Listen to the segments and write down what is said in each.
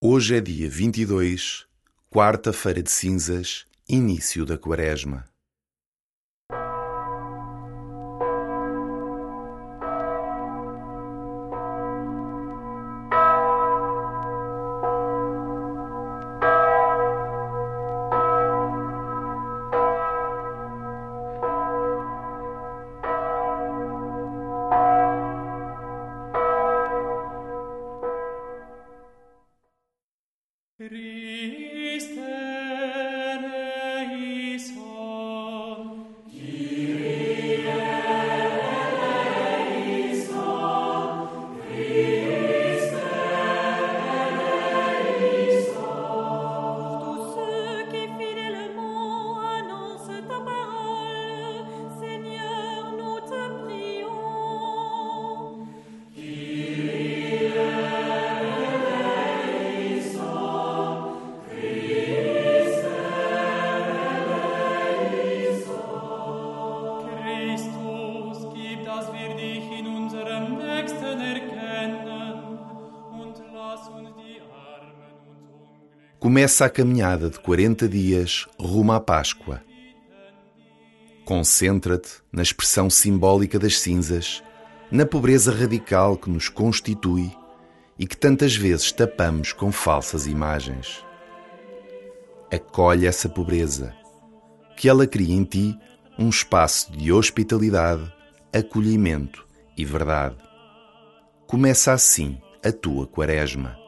Hoje é dia 22, quarta-feira de cinzas, início da quaresma. Começa a caminhada de 40 dias rumo à Páscoa. Concentra-te na expressão simbólica das cinzas, na pobreza radical que nos constitui e que tantas vezes tapamos com falsas imagens. Acolhe essa pobreza, que ela cria em ti um espaço de hospitalidade, acolhimento e verdade. Começa assim a tua quaresma.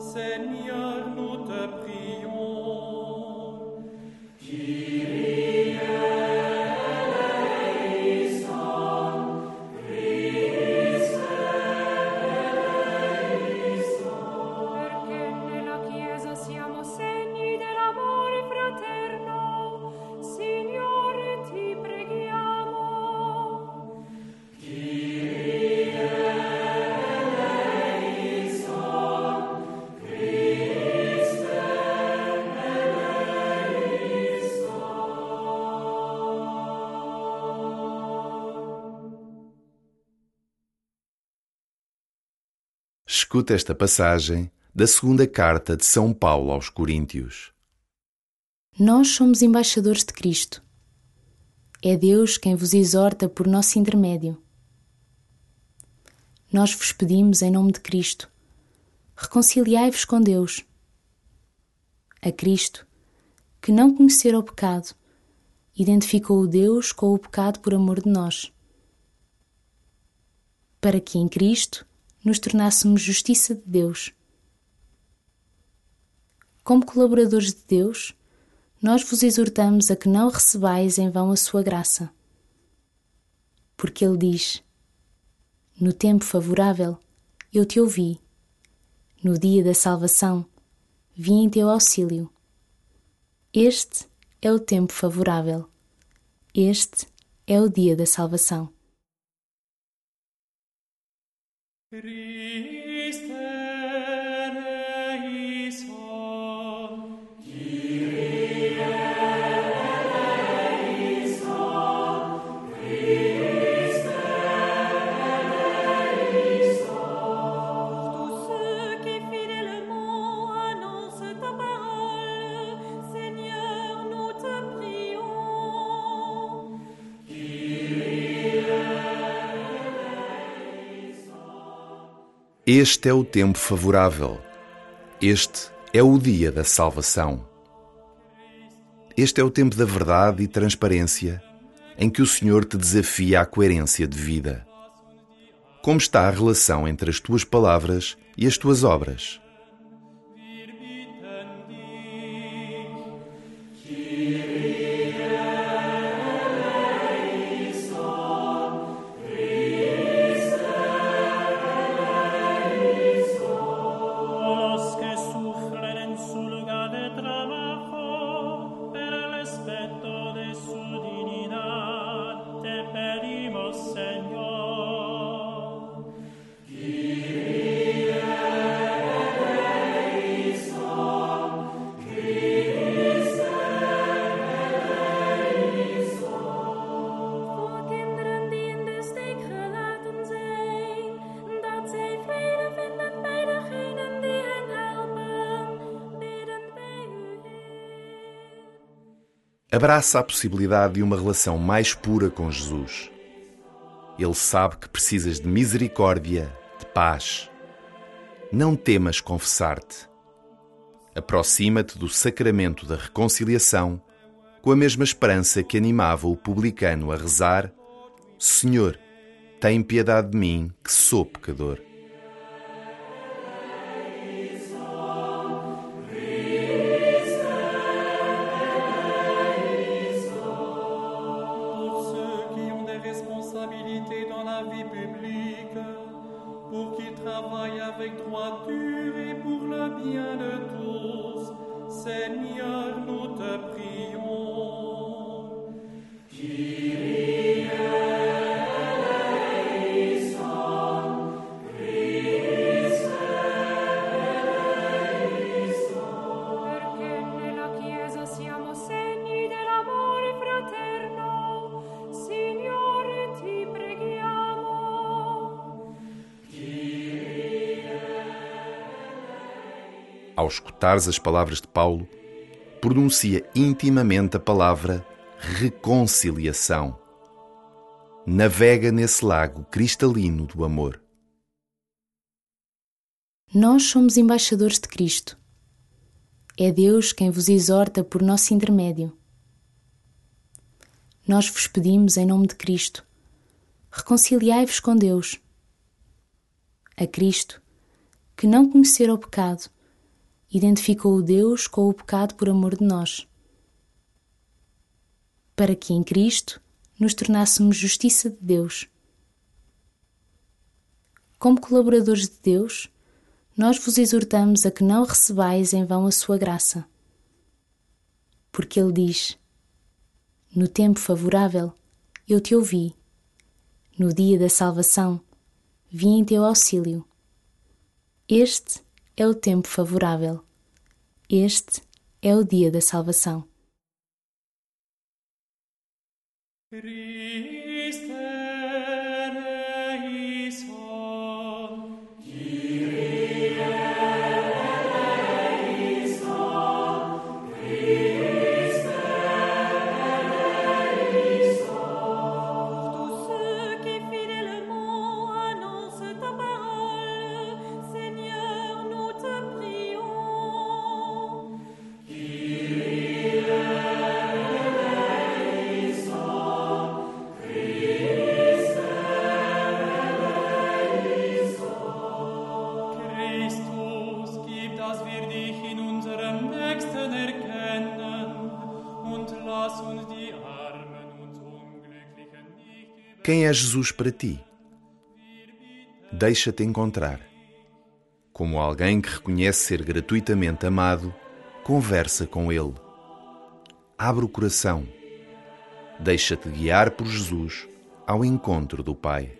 Seigneur, nous te prions. Kyrie. Escuta esta passagem da segunda carta de São Paulo aos Coríntios. Nós somos embaixadores de Cristo. É Deus quem vos exorta por nosso intermédio. Nós vos pedimos em nome de Cristo. Reconciliai-vos com Deus. A Cristo, que não conhecera o pecado, identificou o Deus com o pecado por amor de nós, para que em Cristo nos tornássemos justiça de Deus. Como colaboradores de Deus, nós vos exortamos a que não recebais em vão a sua graça. Porque ele diz: No tempo favorável eu te ouvi, no dia da salvação vim em teu auxílio. Este é o tempo favorável. Este é o dia da salvação. Christe Este é o tempo favorável. Este é o dia da salvação. Este é o tempo da verdade e transparência em que o Senhor te desafia à coerência de vida. Como está a relação entre as tuas palavras e as tuas obras? Abraça a possibilidade de uma relação mais pura com Jesus. Ele sabe que precisas de misericórdia, de paz. Não temas confessar-te. Aproxima-te do sacramento da reconciliação com a mesma esperança que animava o publicano a rezar: Senhor, tem piedade de mim, que sou pecador. Travaillent avec droiture et pour le bien de tous. Seigneur, nous te prions. Ao escutares as palavras de Paulo, pronuncia intimamente a palavra reconciliação. Navega nesse lago cristalino do amor. Nós somos embaixadores de Cristo. É Deus quem vos exorta por nosso intermédio. Nós vos pedimos em nome de Cristo. Reconciliai-vos com Deus. A Cristo, que não conhecera o pecado, identificou Deus com o pecado por amor de nós, para que em Cristo nos tornássemos justiça de Deus. Como colaboradores de Deus, nós vos exortamos a que não recebais em vão a sua graça. Porque Ele diz: No tempo favorável eu te ouvi, no dia da salvação vim em teu auxílio. Este é o tempo favorável. Este é o dia da salvação. Quem é Jesus para ti? Deixa-te encontrar. Como alguém que reconhece ser gratuitamente amado, conversa com Ele. Abre o coração. Deixa-te guiar por Jesus ao encontro do Pai.